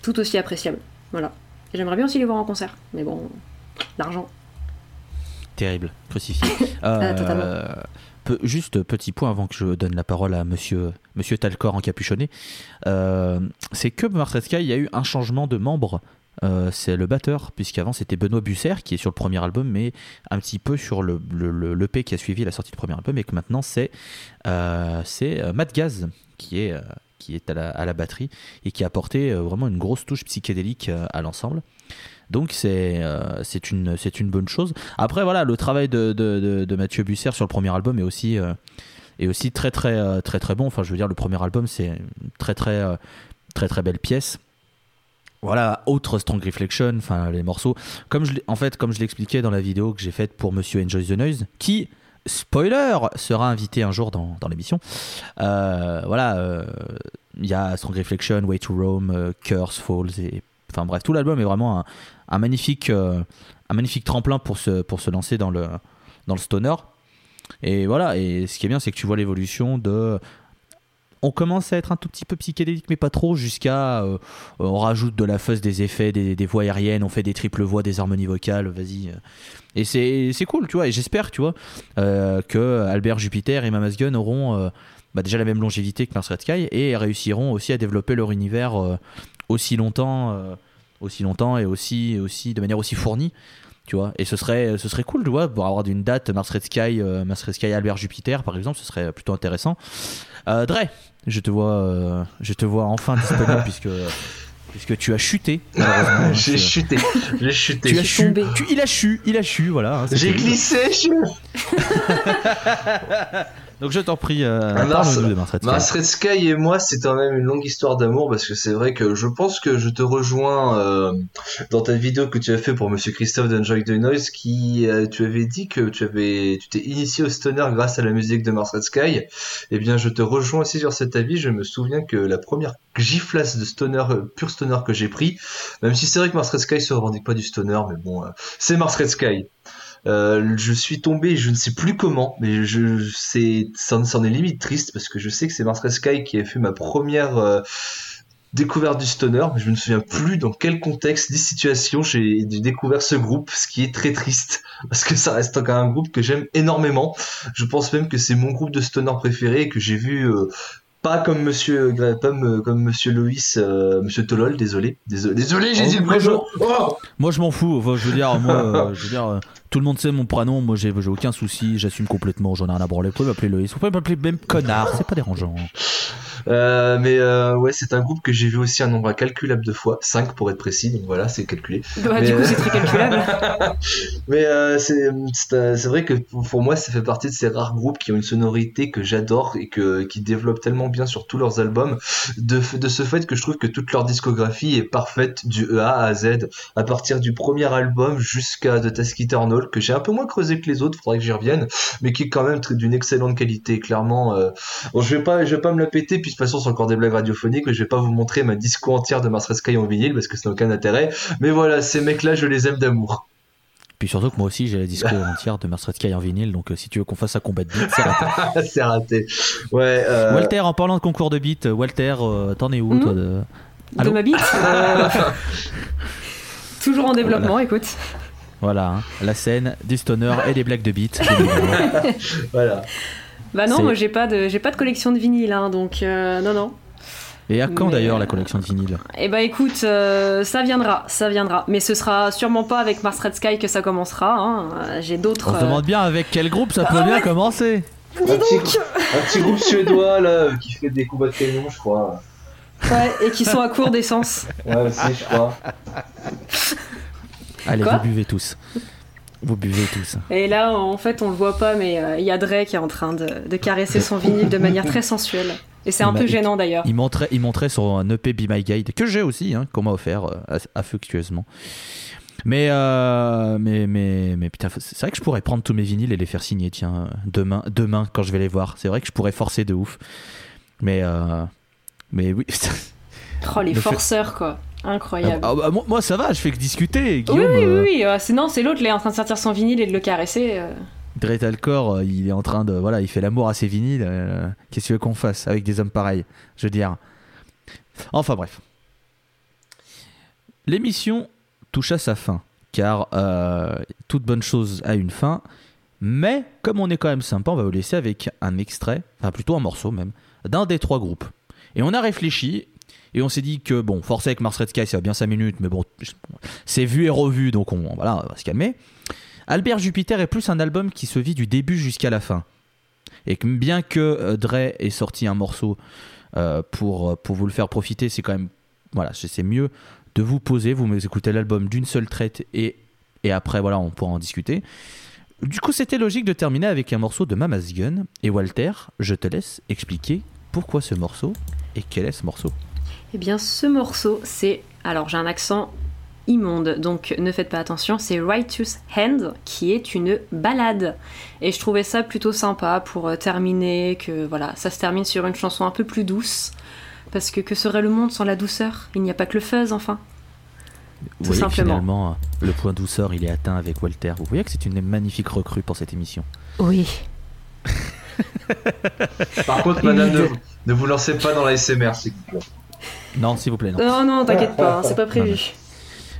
tout aussi appréciable. Voilà. J'aimerais bien aussi les voir en concert, mais bon, l'argent. Terrible, crucifié. Juste petit point avant que je donne la parole à monsieur, monsieur Talcor encapuchonné. Euh, c'est que Mars Sky, il y a eu un changement de membre. Euh, c'est le batteur, puisqu'avant c'était Benoît Busser qui est sur le premier album, mais un petit peu sur le, qui a suivi la sortie du premier album, et que maintenant c'est euh, c'est Matt Gaz qui est, à la, batterie et qui a apporté vraiment une grosse touche psychédélique à l'ensemble. Donc c'est euh, c'est une, bonne chose. Après voilà, le travail de, de, de, Mathieu Busser sur le premier album est aussi, euh, est aussi très, très euh, très très bon. Enfin je veux dire le premier album c'est une très très très très belle pièce. Voilà, autre Strong Reflection, enfin les morceaux. Comme en fait, comme je l'expliquais dans la vidéo que j'ai faite pour Monsieur Enjoy the Noise, qui, spoiler, sera invité un jour dans, dans l'émission. voilà, il y a Strong Reflection, Way to Rome, Curse, Falls et enfin bref, tout l'album est vraiment un, magnifique un magnifique tremplin pour se pour se lancer dans le dans le stoner. Et voilà, et ce qui est bien, c'est que tu vois l'évolution de on commence à être un tout petit peu psychédélique, mais pas trop, jusqu'à euh, on rajoute de la fuzz, des effets, des, voix aériennes, on fait des triples voix, des harmonies vocales, vas-y. Et c'est cool, tu vois, et j'espère, tu vois, euh, que Albert Jupiter et Mamas Gun auront euh, bah, déjà la même longévité que Mars Red Sky et réussiront aussi à développer leur univers aussi longtemps, aussi longtemps et aussi, aussi de manière aussi fournie. Tu vois, et ce serait, ce serait cool, tu vois, pour avoir une date Mars Red Sky, Mars Red Sky Albert Jupiter, par exemple, ce serait plutôt intéressant. Dre, je te vois, euh, je te vois enfin disponible puisque puisque tu as chuté. J'ai chuté, j'ai chuté. Tu as chuté. il a chu, il a chu, voilà. Hein, j'ai glissé. Je... Donc je t'en prie, euh, Mars, Red Sky et moi, c'est quand même une longue histoire d'amour parce que c'est vrai que je pense que je te rejoins euh, dans ta vidéo que tu as fait pour Monsieur Christophe d'Enjoy the Noise, qui euh, tu avais dit que tu avais, tu t'es initié au stoner grâce à la musique de Mars Red Sky. Eh bien, je te rejoins aussi sur cet avis. Je me souviens que la première giflasse de stoner, euh, pur stoner que j'ai pris, même si c'est vrai que Mars Red Sky se revendique pas du stoner, mais bon, c'est Mars Red Sky. Euh, je suis tombé, je ne sais plus comment, mais je c'est ça, en est limite triste parce que je sais que c'est Mars Sky qui a fait ma première euh, découverte du stoner, mais je me souviens plus dans quel contexte, ni situation j'ai découvert ce groupe, ce qui est très triste parce que ça reste encore un groupe que j'aime énormément. Je pense même que c'est mon groupe de stoner préféré que j'ai vu euh, pas comme Monsieur comme, comme Monsieur Loïs, euh, Monsieur Tolol, désolé, désolé, désolé, j'ai dit le prénom. Oh moi je m'en fous. je veux dire, moi, euh, je veux dire, euh, tout le monde sait mon prénom. Moi j'ai aucun souci, j'assume complètement. J'en ai rien à branler. Vous pouvez m'appeler Loïs, vous pouvez m'appeler même connard, c'est pas dérangeant. Euh, mais euh, ouais, c'est un groupe que j'ai vu aussi un nombre incalculable de fois, 5 pour être précis, donc voilà, c'est calculé. Bah, du coup, c'est très calculable. mais euh, c'est vrai que pour moi, ça fait partie de ces rares groupes qui ont une sonorité que j'adore et que, qui développent tellement bien sur tous leurs albums, de, de ce fait que je trouve que toute leur discographie est parfaite du E A à Z, à partir du premier album jusqu'à The Task Eternal, que j'ai un peu moins creusé que les autres, faudrait que j'y revienne, mais qui est quand même d'une excellente qualité, clairement. Euh... Bon, je vais pas, je vais pas me la péter, puis de toute façon, c'est encore des blagues radiophoniques, mais je vais pas vous montrer ma disco entière de Mars Sky en vinyle parce que ça n'a aucun intérêt. Mais voilà, ces mecs-là, je les aime d'amour. Puis surtout que moi aussi j'ai la disco entière de Mars Sky en vinyle, donc euh, si tu veux qu'on fasse un combat de beat, c'est raté. c'est raté. Ouais. Euh, Walter, en parlant de concours de beat, Walter, euh, t'en es où toi de... de ma beat Toujours en développement, écoute. Voilà, hein. la scène, des stoners et des blagues de beat. voilà. Bah non, moi j'ai pas de j'ai pas de collection de vinyle, hein, donc euh, non non. Et à quand d'ailleurs la collection de vinyle Eh bah écoute, euh, ça viendra, ça viendra. Mais ce sera sûrement pas avec Mars Red Sky que ça commencera. Hein. J'ai d'autres. On se demande bien avec quel groupe ça peut ah bien commencer. Un petit, un petit, groupe suédois là qui fait des combats de camion, je crois. Ouais, et qui sont à court d'essence. Ouais, aussi, je crois. Allez, vous buvez tous. Vous buvez tous. Et là, en fait, on le voit pas, mais euh, il y a Dre qui est en train de, caresser son vinyle de manière très sensuelle. Et c'est un peu gênant d'ailleurs. Il montrait, il montrait sur un EP Be My Guide que j'ai aussi, hein, qu'on m'a offert euh, affectueusement. Mais, euh, mais, mais, mais putain, c'est vrai que je pourrais prendre tous mes vinyles et les faire signer, tiens, demain, demain quand je vais les voir. C'est vrai que je pourrais forcer de ouf. Mais, mais oui. oh, les forceurs, quoi. Incroyable. Ah, bah, moi, ça va, je fais que discuter. oui, oui, oui. Euh, sinon, c'est l'autre, il est en train de sortir son vinyle et de le caresser. Euh. Dretalcore, euh, il est en train de. Voilà, il fait l'amour à ses vinyles. Qu'est-ce qu'on fasse avec des hommes pareils Je veux dire. Enfin, bref. L'émission touche à sa fin. Car toute bonne chose a une fin. Mais, comme on est quand même sympa, on va vous laisser avec un extrait, enfin plutôt un morceau même, d'un des trois groupes. Et on a réfléchi et on s'est dit que, bon, forcé avec Mars Red Sky, ça va bien 5 minutes, mais bon, c'est vu et revu, donc on, voilà, va se calmer. Albert Jupiter est plus un album qui se vit du début jusqu'à la fin. Et bien que euh, Dre ait sorti un morceau euh, pour, euh, pour vous le faire profiter, c'est quand même. Voilà, c'est mieux de vous poser, vous écoutez l'album d'une seule traite et, et après, voilà, on pourra en discuter. Du coup, c'était logique de terminer avec un morceau de Mama's Gun. Et Walter, je te laisse expliquer pourquoi ce morceau et quel est ce morceau. Eh bien, ce morceau, c'est. Alors, j'ai un accent immonde, donc ne faites pas attention. C'est Righteous Hand, qui est une balade. Et je trouvais ça plutôt sympa pour euh, terminer, que voilà, ça se termine sur une chanson un peu plus douce Parce que que serait le monde sans la douceur? Il n'y a pas que le fuzz, enfin. Vous Tout voyez que simplement. finalement, le point douceur, il est atteint avec Walter. Vous voyez que c'est une magnifique recrue pour cette émission. Oui. Par contre, madame, ne, ne vous lancez pas dans la SMR, s'il vous plaît. Non, s'il vous plaît, non. Non, non, t'inquiète pas, c'est pas prévu.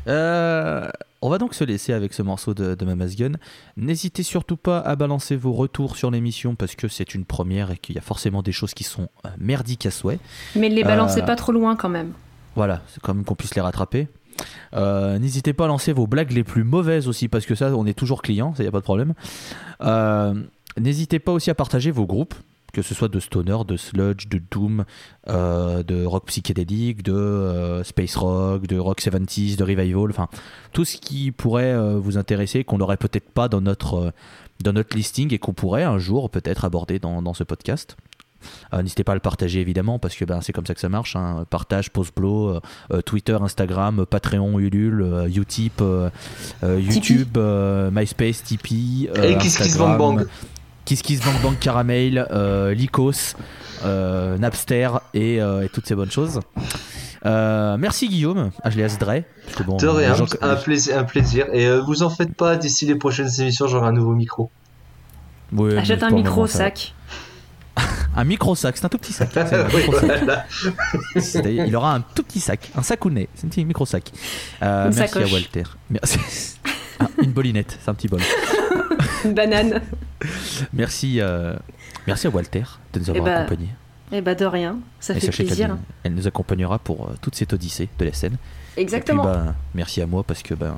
Euh, on va donc se laisser avec ce morceau de, de Mama's Gun. N'hésitez surtout pas à balancer vos retours sur l'émission parce que c'est une première et qu'il y a forcément des choses qui sont euh, merdiques à souhait. Mais les balancez Euh, pas trop loin quand même. Voilà, c'est quand même qu'on puisse les rattraper. Euh, N'hésitez pas à lancer vos blagues les plus mauvaises aussi parce que ça, on est toujours client, ça y a pas de problème. N'hésitez pas aussi à partager vos groupes, que ce soit de stoner, de sludge, de doom, euh, de rock psychédélique, de euh, space rock, de rock 70s, de revival, enfin tout ce qui pourrait euh, vous intéresser, qu'on n'aurait peut-être pas dans notre, dans notre listing et qu'on pourrait un jour peut-être aborder dans, dans ce podcast. N'hésitez pas à le partager évidemment parce que ben, c'est comme ça que ça marche. hein. Partage, post-blow, euh, euh, Twitter, Instagram, Patreon, Ulule, Utip, YouTube, MySpace, Tipeee, Et Bang Bang? Kiss Kiss Bang Bang Caramel, euh, Lycos, euh, Napster et, euh, et toutes ces bonnes choses. Euh, merci Guillaume, alias Dre. bon, De rien, gens- un plaisir, un plaisir. Et euh, vous en faites pas, d'ici les prochaines émissions, j'aurai un nouveau micro. Ouais, mais Achète un micro sac. Un micro sac, c'est un tout petit sac. Oui, voilà. Il aura un tout petit sac, un sacounet, c'est un petit micro sac. Euh, merci sacoche. à Walter. Merci. Ah, une bolinette, c'est un petit bol. Une banane. Merci, euh, merci à Walter de nous avoir bah, accompagnés. Eh bah de rien, ça Et fait plaisir. qu'elle elle nous accompagnera pour euh, toute cette odyssée de la scène. Exactement. Et puis, bah, merci à moi parce que ben,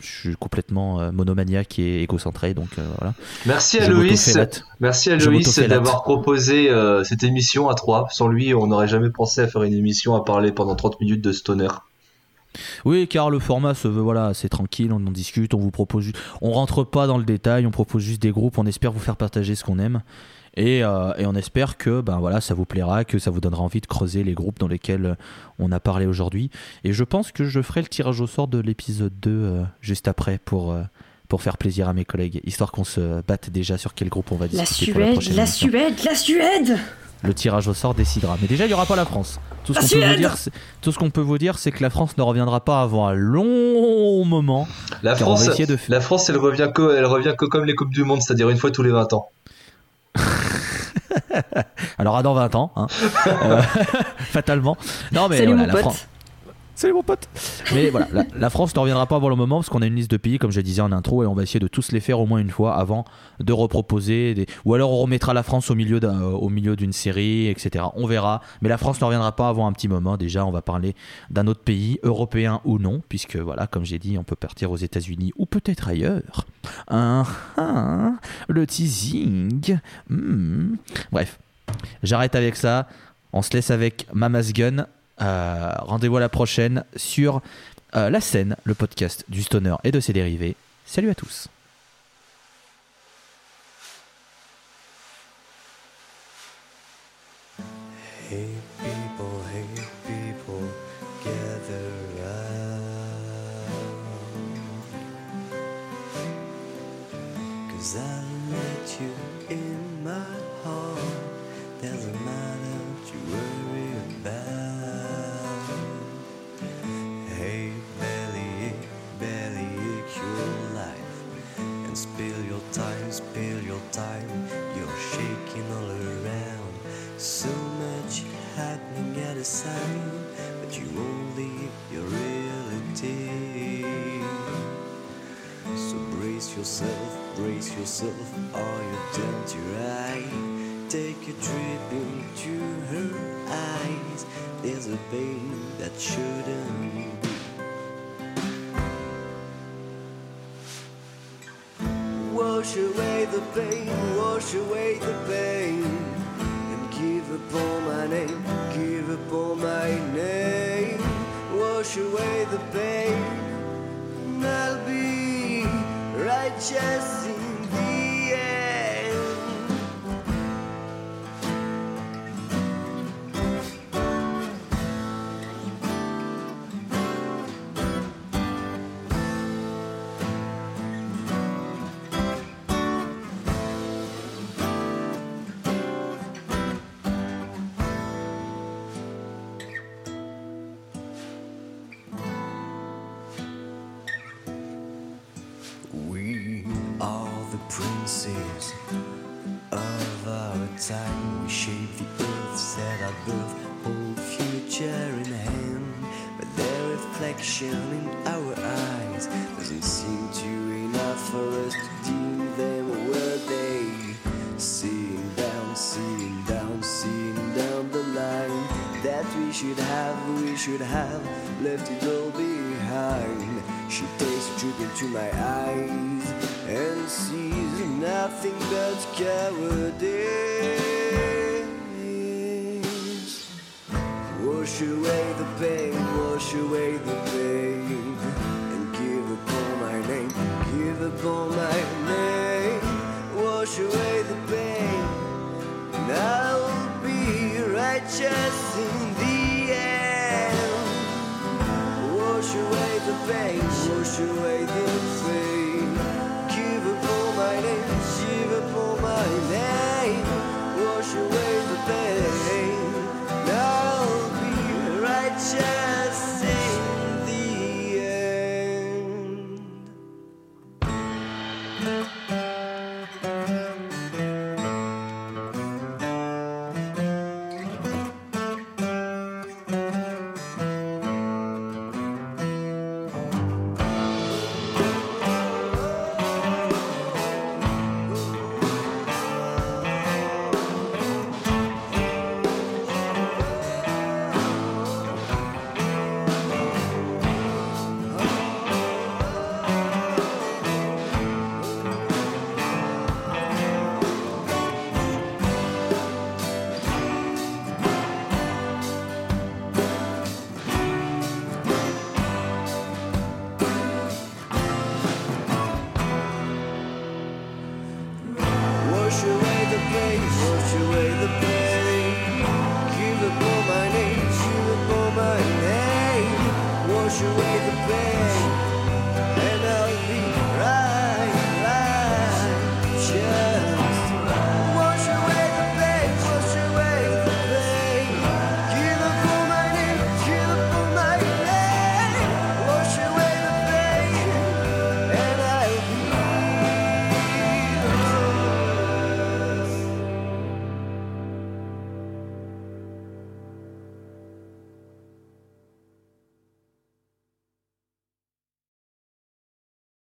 je suis complètement euh, monomaniaque et égocentré, donc euh, voilà. Merci à Loïs. Merci à Loïs d'avoir proposé euh, cette émission à trois. Sans lui, on n'aurait jamais pensé à faire une émission à parler pendant 30 minutes de stoner. Oui, car le format se veut, voilà, c'est tranquille, on en discute, on vous propose on rentre pas dans le détail, on propose juste des groupes, on espère vous faire partager ce qu'on aime. Et, euh, et on espère que ben voilà, ça vous plaira, que ça vous donnera envie de creuser les groupes dans lesquels euh, on a parlé aujourd'hui. Et je pense que je ferai le tirage au sort de l'épisode 2 euh, juste après pour, euh, pour faire plaisir à mes collègues, histoire qu'on se batte déjà sur quel groupe on va La discuter la Suède, la émission. Suède, la Suède Le tirage au sort décidera. Mais déjà, il n'y aura pas la France. Tout ce qu'on peut vous dire, c'est- tout ce qu'on peut vous dire, c'est que la France ne reviendra pas avant un long moment. La France, essayer de- la France, elle revient que, elle revient que comme les coupes du monde, c'est-à-dire une fois tous les 20 ans. Alors à dans 20 ans, hein. Euh, fatalement. Non mais Salut voilà, mon la pote. France. Salut mon pote. Mais voilà, la, France ne reviendra pas avant le moment parce qu'on a une liste de pays, comme je disais en intro, et on va essayer de tous les faire au moins une fois avant de reproposer. Ou alors on remettra la France au milieu euh, d'une série, etc. On verra. Mais la France ne reviendra pas avant un petit moment. Déjà, on va parler d'un autre pays, européen ou non, puisque voilà, comme j'ai dit, on peut partir aux États-Unis ou peut-être ailleurs. Le teasing. Hmm. Bref, j'arrête avec ça. On se laisse avec Mama's Gun. Euh, Rendez-vous à la prochaine sur euh, La scène, le podcast du stoner et de ses dérivés. Salut à tous. Yourself, all you down to right? Take a trip into her eyes. There's a pain that shouldn't be. Wash away the pain, wash away the pain, and give up all my name, give up all my name. Wash away the pain, and I'll be righteous drip into my eyes and sees nothing but cowardice. Wash away the pain, wash away the pain.